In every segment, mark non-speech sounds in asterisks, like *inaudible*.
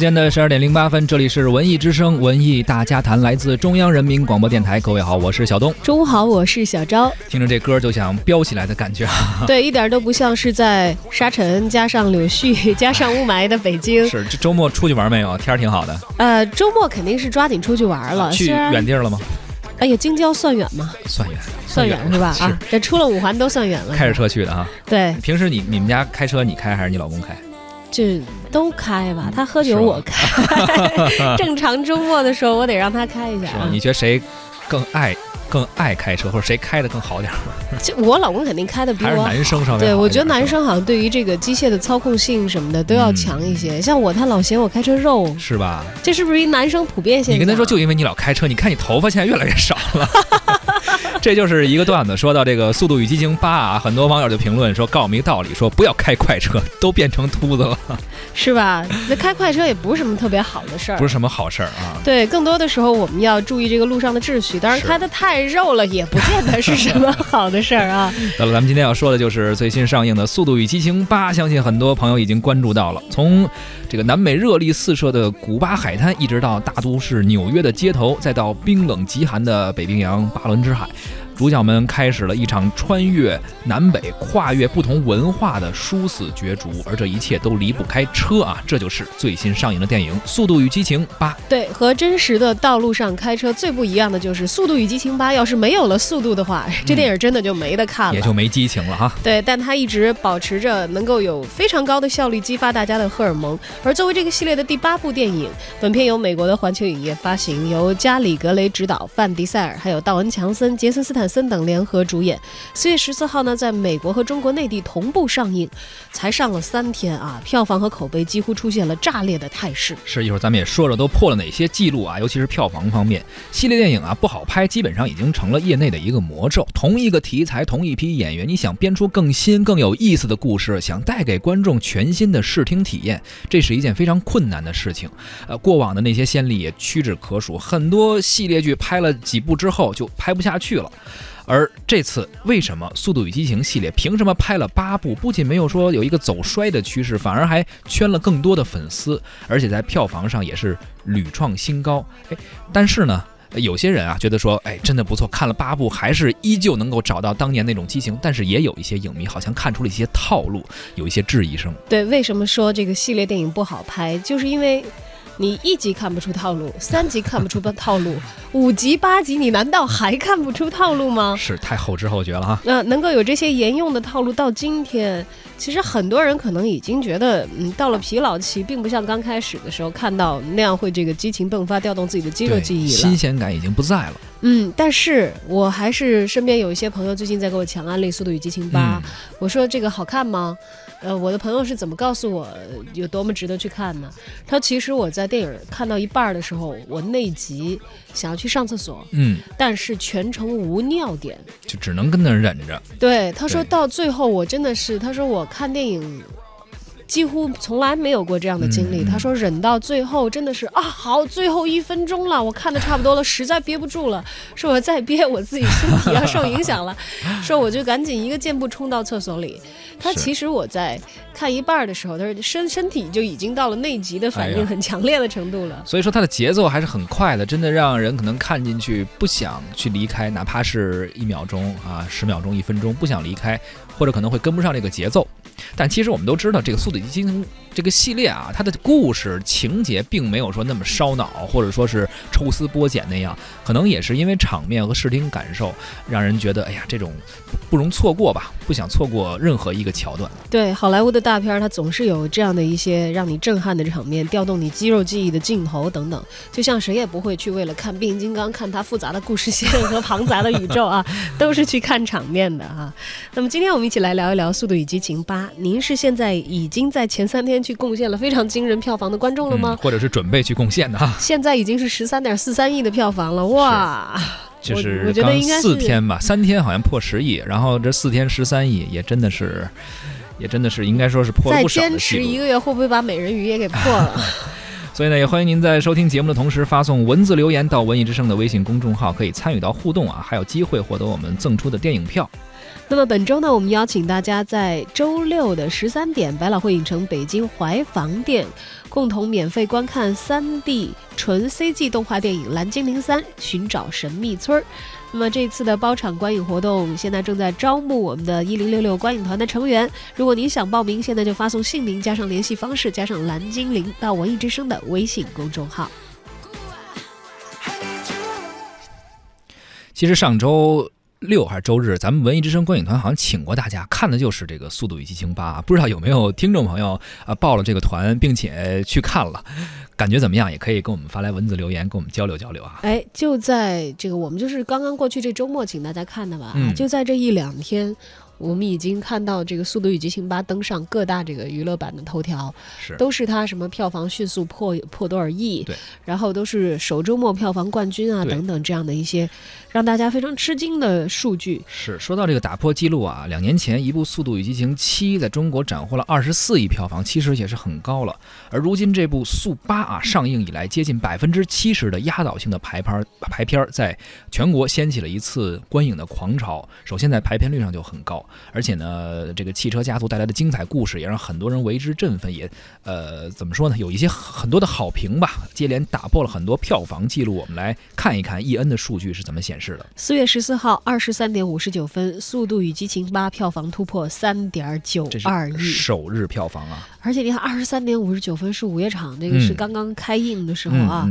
间的十二点零八分，这里是文艺之声文艺大家谈，来自中央人民广播电台。各位好，我是小东。中午好，我是小昭。听着这歌就想飙起来的感觉。*laughs* 对，一点都不像是在沙尘加上柳絮 *laughs* 加上雾霾的北京。*laughs* 是，这周末出去玩没有？天儿挺好的。呃，周末肯定是抓紧出去玩了。去远地儿了吗？哎呀，京郊算远吗？算远，算远是吧？啊，这出了五环都算远了。开着车去的啊？对。平时你你们家开车你开还是你老公开？就都开吧，他喝酒我开。*laughs* 正常周末的时候，我得让他开一下。你觉得谁更爱更爱开车，或者谁开的更好点儿？就我老公肯定开的比我。还是男生稍微对，我觉得男生好像对于这个机械的操控性什么的都要强一些。像我，他老嫌我开车肉，是吧？这是不是一男生普遍现象？你跟他说，就因为你老开车，你看你头发现在越来越少了。*laughs* 这就是一个段子。说到这个《速度与激情八》啊，很多网友就评论说，告诉我们一个道理，说不要开快车，都变成秃子了，是吧？那开快车也不是什么特别好的事儿，不是什么好事儿啊。对，更多的时候我们要注意这个路上的秩序。当然，开的太肉了，也不见得是什么好的事儿啊。到了，咱们今天要说的就是最新上映的《速度与激情八》，相信很多朋友已经关注到了。从这个南美热力四射的古巴海滩，一直到大都市纽约的街头，再到冰冷极寒的北冰洋巴伦支海。主角们开始了一场穿越南北、跨越不同文化的殊死角逐，而这一切都离不开车啊！这就是最新上映的电影《速度与激情八》。对，和真实的道路上开车最不一样的就是《速度与激情八》，要是没有了速度的话，这电影真的就没得看了，也就没激情了哈。对，但它一直保持着能够有非常高的效率激发大家的荷尔蒙。而作为这个系列的第八部电影，本片由美国的环球影业发行，由加里格雷执导，范迪塞尔还有道恩强森、杰森斯坦。森等联合主演，四月十四号呢，在美国和中国内地同步上映，才上了三天啊，票房和口碑几乎出现了炸裂的态势。是一会儿咱们也说说都破了哪些记录啊，尤其是票房方面，系列电影啊不好拍，基本上已经成了业内的一个魔咒。同一个题材，同一批演员，你想编出更新、更有意思的故事，想带给观众全新的视听体验，这是一件非常困难的事情。呃，过往的那些先例也屈指可数，很多系列剧拍了几部之后就拍不下去了。而这次为什么《速度与激情》系列凭什么拍了八部？不仅没有说有一个走衰的趋势，反而还圈了更多的粉丝，而且在票房上也是屡创新高。哎，但是呢，有些人啊觉得说，哎，真的不错，看了八部还是依旧能够找到当年那种激情。但是也有一些影迷好像看出了一些套路，有一些质疑声。对，为什么说这个系列电影不好拍？就是因为。你一集看不出套路，三集看不出套路，*laughs* 五集八集你难道还看不出套路吗？是太后知后觉了哈。那能够有这些沿用的套路到今天，其实很多人可能已经觉得，嗯，到了疲劳期，并不像刚开始的时候看到那样会这个激情迸发，调动自己的肌肉记忆了。新鲜感已经不在了。嗯，但是我还是身边有一些朋友最近在给我强安利《速度与激情八》，我说这个好看吗？呃，我的朋友是怎么告诉我有多么值得去看呢？他其实我在电影看到一半的时候，我内急想要去上厕所，嗯，但是全程无尿点，就只能跟那忍着。对，他说到最后我真的是，他说我看电影。几乎从来没有过这样的经历。他说忍到最后真的是啊，好，最后一分钟了，我看的差不多了，实在憋不住了，说我再憋我自己身体要受影响了，*laughs* 说我就赶紧一个箭步冲到厕所里。他其实我在看一半的时候，他说身身体就已经到了内急的反应很强烈的程度了。所以说他的节奏还是很快的，真的让人可能看进去不想去离开，哪怕是一秒钟啊、十秒钟、一分钟，不想离开，或者可能会跟不上这个节奏。但其实我们都知道，这个《速度与激情》这个系列啊，它的故事情节并没有说那么烧脑，或者说是抽丝剥茧那样，可能也是因为场面和视听感受，让人觉得，哎呀，这种不容错过吧，不想错过任何一个。桥段。对，好莱坞的大片，它总是有这样的一些让你震撼的场面，调动你肌肉记忆的镜头等等。就像谁也不会去为了看变形金刚，看它复杂的故事线和庞杂的宇宙啊，都是去看场面的哈。那么今天我们一起来聊一聊《速度与激情八》，您是现在已经在前三天去贡献了非常惊人票房的观众了吗？或者是准备去贡献的哈？现在已经是十三点四三亿的票房了，哇！就是刚四天吧，三天好像破十亿，然后这四天十三亿，也真的是，也真的是应该说是破了不少再坚持一个月，会不会把美人鱼也给破了？*laughs* 所以呢，也欢迎您在收听节目的同时发送文字留言到文艺之声的微信公众号，可以参与到互动啊，还有机会获得我们赠出的电影票。那么本周呢，我们邀请大家在周六的十三点，百老汇影城北京怀房店，共同免费观看三 D 纯 CG 动画电影《蓝精灵三：寻找神秘村》。那么这次的包场观影活动现在正在招募我们的一零六六观影团的成员。如果您想报名，现在就发送姓名加上联系方式加上蓝精灵到文艺之声的微信公众号。其实上周。六还是周日，咱们文艺之声观影团好像请过大家看的就是这个《速度与激情八》，不知道有没有听众朋友啊报了这个团，并且去看了，感觉怎么样？也可以跟我们发来文字留言，跟我们交流交流啊。哎，就在这个我们就是刚刚过去这周末请大家看的吧，嗯就在这一两天。我们已经看到这个《速度与激情八》登上各大这个娱乐版的头条，是都是它什么票房迅速破破多少亿，对，然后都是首周末票房冠军啊等等这样的一些让大家非常吃惊的数据。是说到这个打破记录啊，两年前一部《速度与激情七》在中国斩获了二十四亿票房，其实也是很高了。而如今这部《速八》啊上映以来，接近百分之七十的压倒性的排片排片在全国掀起了一次观影的狂潮。首先在排片率上就很高。而且呢，这个汽车家族带来的精彩故事也让很多人为之振奋，也呃怎么说呢？有一些很多的好评吧，接连打破了很多票房记录。我们来看一看 E N 的数据是怎么显示的。四月十四号二十三点五十九分，《速度与激情八》票房突破三点九二亿，首日票房啊！而且你看，二十三点五十九分是午夜场，这个是刚刚开映的时候啊。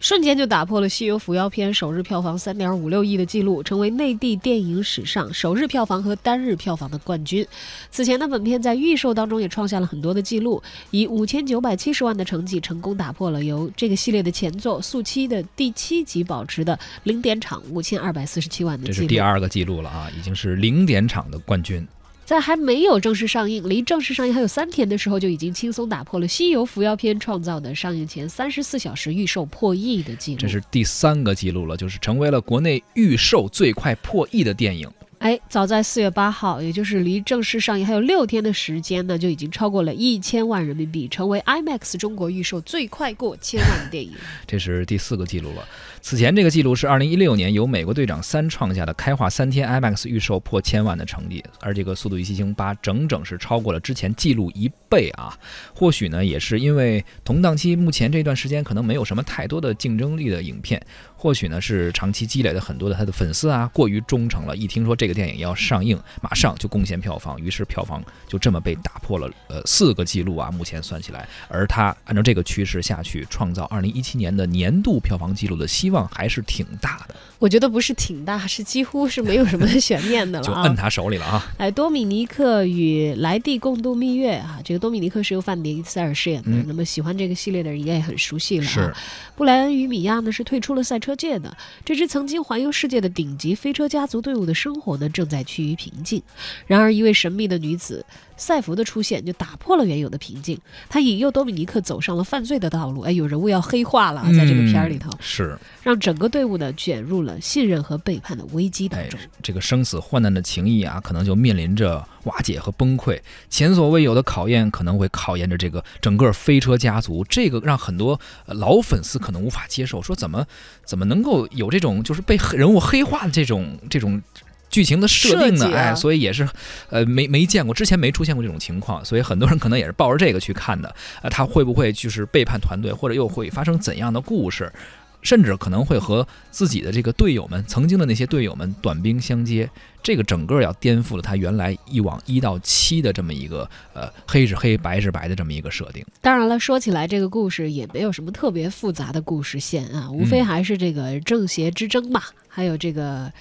瞬间就打破了《西游伏妖篇》首日票房三点五六亿的记录，成为内地电影史上首日票房和单日票房的冠军。此前的本片在预售当中也创下了很多的记录，以五千九百七十万的成绩成功打破了由这个系列的前作《速七》的第七集保持的零点场五千二百四十七万的记录。这是第二个记录了啊，已经是零点场的冠军。在还没有正式上映，离正式上映还有三天的时候，就已经轻松打破了《西游伏妖篇》创造的上映前三十四小时预售破亿的记录。这是第三个记录了，就是成为了国内预售最快破亿的电影。哎，早在四月八号，也就是离正式上映还有六天的时间呢，就已经超过了一千万人民币，成为 IMAX 中国预售最快过千万的电影。*laughs* 这是第四个记录了。此前这个记录是二零一六年由《美国队长三》创下的开画三天 IMAX 预售破千万的成绩，而这个《速度与激情八》整整是超过了之前记录一倍啊！或许呢，也是因为同档期目前这段时间可能没有什么太多的竞争力的影片。或许呢是长期积累的很多的他的粉丝啊，过于忠诚了，一听说这个电影要上映，马上就贡献票房，于是票房就这么被打破了，呃，四个记录啊，目前算起来，而他按照这个趋势下去，创造二零一七年的年度票房记录的希望还是挺大的。我觉得不是挺大，是几乎是没有什么悬念的了，就摁他手里了啊！哎，多米尼克与莱蒂共度蜜月啊，这个多米尼克是由范迪塞尔饰演的，那么喜欢这个系列的人应该也很熟悉了啊。布莱恩与米娅呢是退出了赛车界的，这支曾经环游世界的顶级飞车家族队伍的生活呢正在趋于平静。然而，一位神秘的女子赛弗的出现就打破了原有的平静，他引诱多米尼克走上了犯罪的道路。哎，有人物要黑化了，在这个片儿里头是让整个队伍呢卷入了信任和背叛的危机当中。这个生死患难的情谊啊，可能就面临着瓦解和崩溃。前所未有的考验可能会考验着这个整个飞车家族，这个让很多老粉丝。可能无法接受，说怎么怎么能够有这种就是被人物黑化的这种这种剧情的设定呢？哎，所以也是，呃，没没见过，之前没出现过这种情况，所以很多人可能也是抱着这个去看的。*laughs* 呃，他会不会就是背叛团队，或者又会发生怎样的故事？甚至可能会和自己的这个队友们，曾经的那些队友们短兵相接，这个整个要颠覆了他原来一往一到七的这么一个呃黑是黑白是白的这么一个设定。当然了，说起来这个故事也没有什么特别复杂的故事线啊，无非还是这个正邪之争吧，还有这个。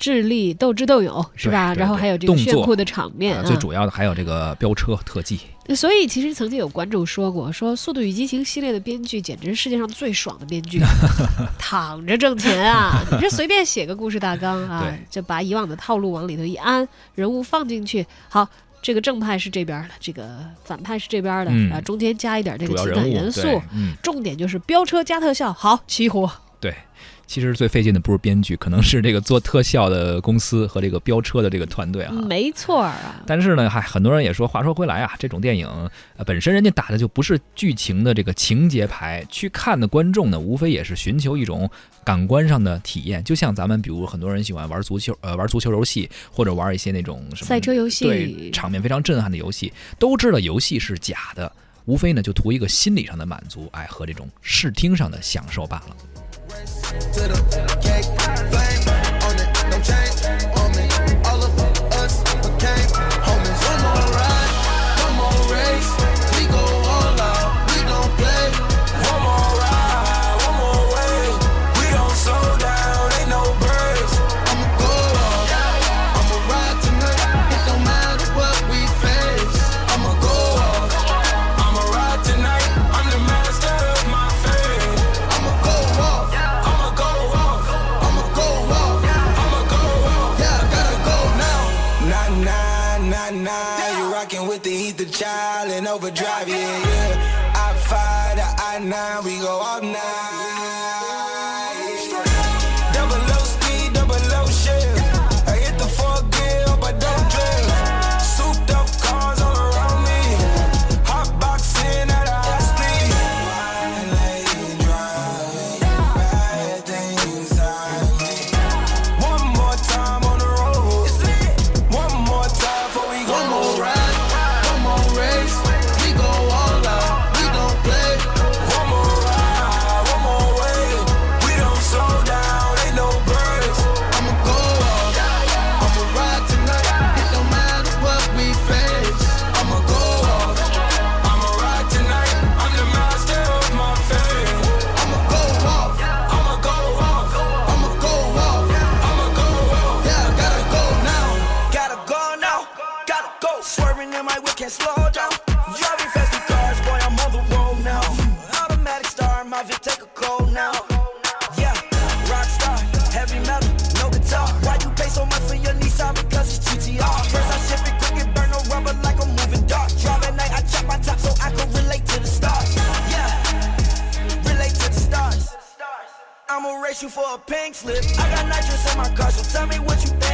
智力、斗智斗勇，是吧？然后还有这个炫酷的场面。最主要的还有这个飙车特技，所以其实曾经有观众说过，说《速度与激情》系列的编剧简直是世界上最爽的编剧，*laughs* 躺着挣钱啊！你这随便写个故事大纲啊，就把以往的套路往里头一安，人物放进去，好。这个正派是这边的，这个反派是这边的，嗯啊，中间加一点这个情感元素，嗯，重点就是飙车加特效，好起火。对。其实最费劲的不是编剧，可能是这个做特效的公司和这个飙车的这个团队啊。没错儿啊，但是呢，还很多人也说，话说回来啊，这种电影呃本身人家打的就不是剧情的这个情节牌，去看的观众呢，无非也是寻求一种感官上的体验。就像咱们比如很多人喜欢玩足球，呃，玩足球游戏或者玩一些那种什么赛车游对戏，场面非常震撼的游戏，都知道游戏是假的，无非呢就图一个心理上的满足，哎，和这种视听上的享受罢了。To the cake. Flame on it, no change overdrive, yeah, yeah. I five to I nine, we go all night. Pink slip. I got nitrous in my car, so tell me what you thinking.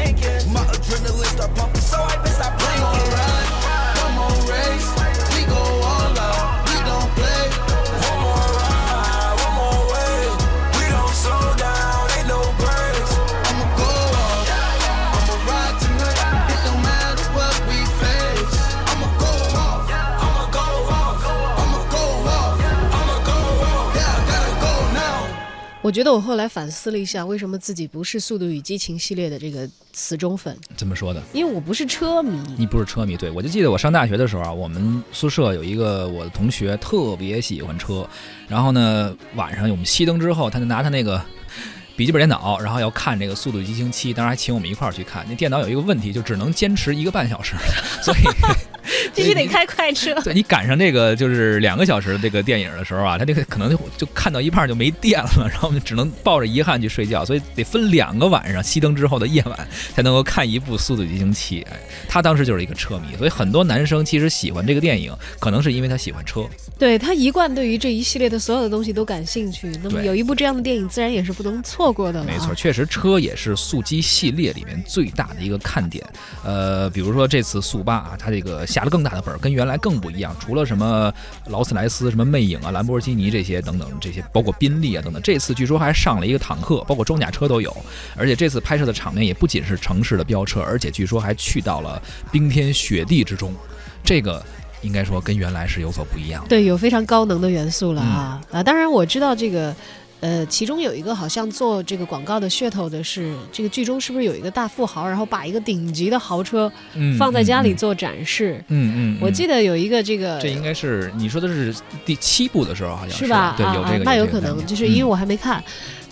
我觉得我后来反思了一下，为什么自己不是《速度与激情》系列的这个死忠粉，怎么说的，因为我不是车迷。你不是车迷，对我就记得我上大学的时候啊，我们宿舍有一个我的同学特别喜欢车，然后呢晚上我们熄灯之后，他就拿他那个笔记本电脑，然后要看这个《速度与激情七》，当然还请我们一块儿去看。那电脑有一个问题，就只能坚持一个半小时，所以必须得开快车。对你赶上这个就是两个小时的这个电影的时候啊，他这个可能就就看到一半就没电了，*laughs* 然后我们只能抱着遗憾去睡觉，所以得分两个晚上熄灯之后的夜晚才能够看一部《速度与激情七》。哎，他当时就是一个车迷，所以很多男生其实喜欢这个电影，可能是因为他喜欢车。对他一贯对于这一系列的所有的东西都感兴趣，那么有一部这样的电影，自然也是不能错过的了、啊。没错，确实车也是速激系列里面最大的一个看点。呃，比如说这次速八啊，它这个下了更大的本儿，跟原来更不一样。除了什么劳斯莱斯、什么魅影啊、兰博基尼这些等等这些，包括宾利啊等等，这次据说还上了一个坦克，包括装甲车都有。而且这次拍摄的场面也不仅是城市的飙车，而且据说还去到了冰天雪地之中。这个应该说跟原来是有所不一样的。对，有非常高能的元素了嗯啊、啊！当然我知道这个，呃，其中有一个好像做这个广告的噱头的是，这个剧中是不是有一个大富豪，然后把一个顶级的豪车嗯放在家里嗯做展示？嗯嗯，我记得得有一个这个，这应该是你说的是第七部的时候，好像是吧？对，啊有这个，啊那有可能，就是因为嗯我还没看。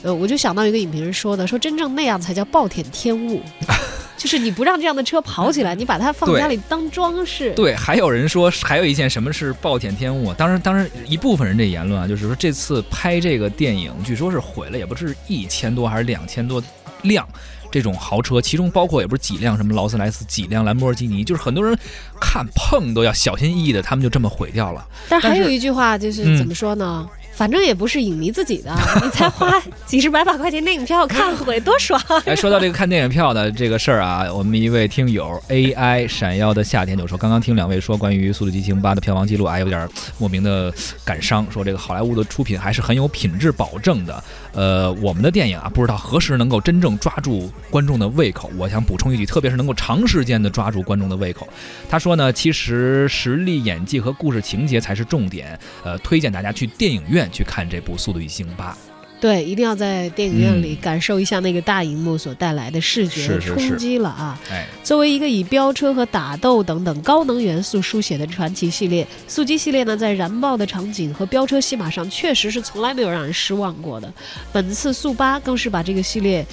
呃，我就想到一个影评人说的，说真正那样才叫暴殄天物，*laughs* 就是你不让这样的车跑起来，你把它放家里当装饰。对，还有人说，还有一件什么是暴殄天物啊？当然，当然一部分人这言论啊，就是说这次拍这个电影，据说是毁了也不是一千多还是两千多辆这种豪车，其中包括也不是几辆什么劳斯莱斯，几辆兰博基尼，就是很多人看碰都要小心翼翼的，他们就这么毁掉了。但还有一句话就是嗯怎么说呢？反正也不是影迷自己的，*laughs* 你才花几十百把块钱电影票看会多爽。*laughs* 哎，说到这个看电影票的这个事儿啊，我们一位听友 AI 闪耀的夏天就说，刚刚听两位说关于《速度与激情八》的票房记录，哎，有点莫名的感伤，说这个好莱坞的出品还是很有品质保证的。呃，我们的电影啊，不知道何时能够真正抓住观众的胃口。我想补充一句，特别是能够长时间的抓住观众的胃口。他说呢，其实实力、演技和故事情节才是重点。呃，推荐大家去电影院去看这部《速度与激情八》。对，一定要在电影院里感受一下那个大荧幕所带来的视觉冲击了啊！哎，作为一个以飙车和打斗等等高能元素书写的传奇系列，速激系列呢，在燃爆的场景和飙车戏码上，确实是从来没有让人失望过的。本次速八更是把这个系列。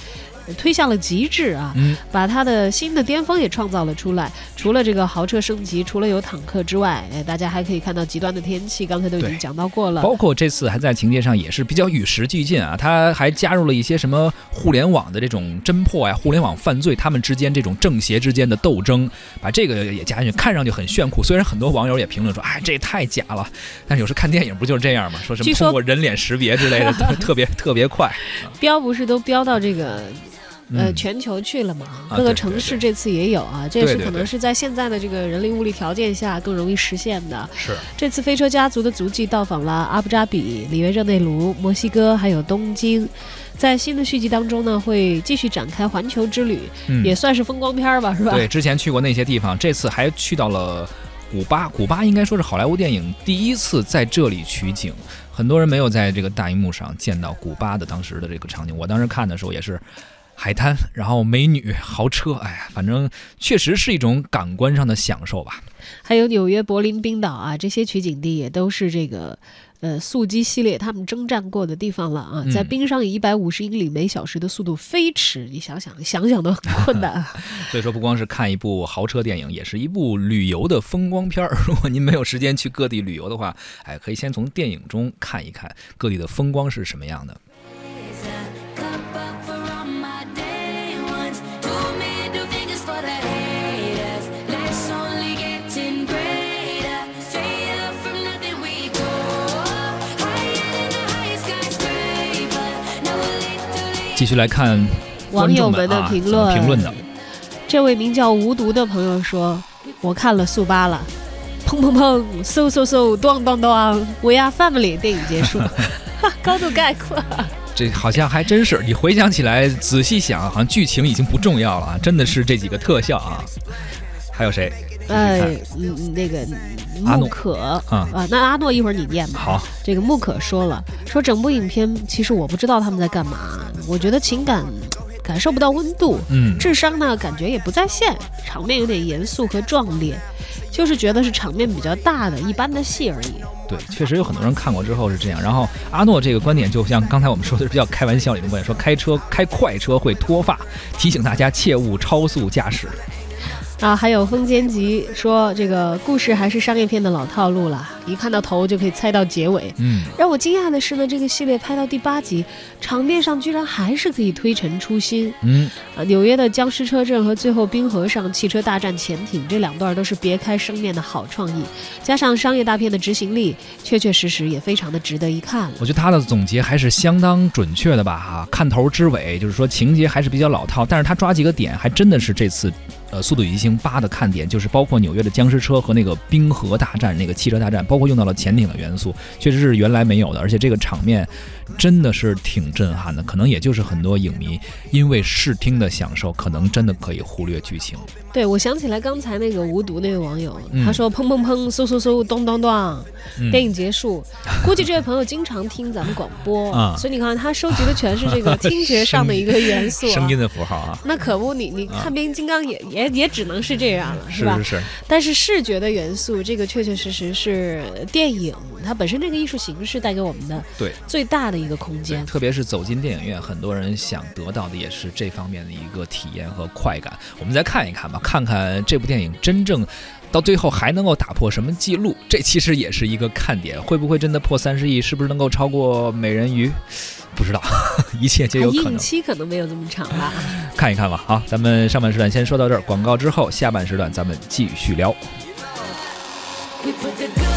呃推向了极致啊！嗯，把它的新的巅峰也创造了出来。除了这个豪车升级，除了有坦克之外，哎，大家还可以看到极端的天气，刚才都已经讲到过了。包括这次还在情节上也是比较与时俱进啊，他还加入了一些什么互联网的这种侦破呀、互联网犯罪他们之间这种正邪之间的斗争，把这个也加进去，看上去很炫酷。虽然很多网友也评论说，哎，这也太假了，但是有时看电影不就是这样吗？说什么通过人脸识别之类的，特 *laughs* 特别特别快。标不是都标到这个呃嗯全球去了嘛？啊各个城市这次也有啊，这也是可能是在现在的这个人力物力条件下更容易实现的。是，这次飞车家族的足迹到访了阿布扎比、里约热内卢、墨西哥，还有东京。在新的续集当中呢，会继续展开环球之旅，嗯，也算是风光片吧，是吧？对，之前去过那些地方，这次还去到了古巴。古巴应该说是好莱坞电影第一次在这里取景，很多人没有在这个大荧幕上见到古巴的当时的这个场景。我当时看的时候也是海滩，然后美女、豪车，哎呀，反正确实是一种感官上的享受吧。还有纽约、柏林、冰岛啊，这些取景地也都是这个。呃，速激系列他们征战过的地方了啊，嗯在冰上以一百五十英里每小时的速度飞驰，你想想，想想都很困难啊。*laughs* 所以说，不光是看一部豪车电影，也是一部旅游的风光片儿。如果您没有时间去各地旅游的话，哎，可以先从电影中看一看各地的风光是什么样的。继续来看网友们的评论，评论的。这位名叫无毒的朋友说：“我看了速八了，砰砰砰，嗖嗖嗖，咚咚咚，We are family。”电影结束，*laughs* 高度概括。这好像还真是，你回想起来，仔细想，好像剧情已经不重要了啊，真的是这几个特效啊。还有谁？呃看，嗯，那个阿诺穆可啊啊，那阿诺一会儿你念吧。好，这个木可说了，说整部影片其实我不知道他们在干嘛，我觉得情感感受不到温度，嗯，智商呢感觉也不在线，场面有点严肃和壮烈，就是觉得是场面比较大的一般的戏而已。对，确实有很多人看过之后是这样。然后阿诺这个观点，就像刚才我们说的是比较开玩笑里的观点，说开车开快车会脱发，提醒大家切勿超速驾驶。啊，还有风间吉说，这个故事还是商业片的老套路了，一看到头就可以猜到结尾。嗯，让我惊讶的是呢，这个系列拍到第八集，场面上居然还是可以推陈出新。嗯，啊，纽约的僵尸车阵和最后冰河上汽车大战潜艇这两段都是别开生面的好创意，加上商业大片的执行力，确确实实也非常的值得一看了。我觉得他的总结还是相当准确的吧，哈，看头知尾，就是说情节还是比较老套，但是他抓几个点，还真的是这次，呃，《速度与激情八》的看点，就是包括纽约的僵尸车和那个冰河大战，那个汽车大战，包括用到了潜艇的元素，确实是原来没有的，而且这个场面真的是挺震撼的，可能也就是很多影迷因为视听的享受，可能真的可以忽略剧情。对，我想起来刚才那个无毒那位网友，嗯他说砰砰砰，嗖嗖嗖，咚咚咚，嗯电影结束。*laughs* 估计这位朋友经常听咱们广播，啊所以你看他收集的全是这个听觉上的一个元素、啊。*laughs* 声音的符号啊，那可不，你你啊看变形金刚也、也也只能是这样了，吧？是是是，但是视觉的元素，这个确确实实是是电影它本身这个艺术形式带给我们的对最大的一个空，间。特别是走进电影院，很多人想得到的也是这方面的一个体验和快感。我们再看一看吧，看看这部电影真正到最后还能够打破什么记录，这其实也是一个看点。会不会真的破三十亿？是不是能够超过美人鱼？*laughs* 不知道，*laughs* 一切皆有可能。影期可能没有这么长吧。看一看吧。好，咱们上半时段先说到这儿，广告之后，下半时段咱们继续聊。We put the good in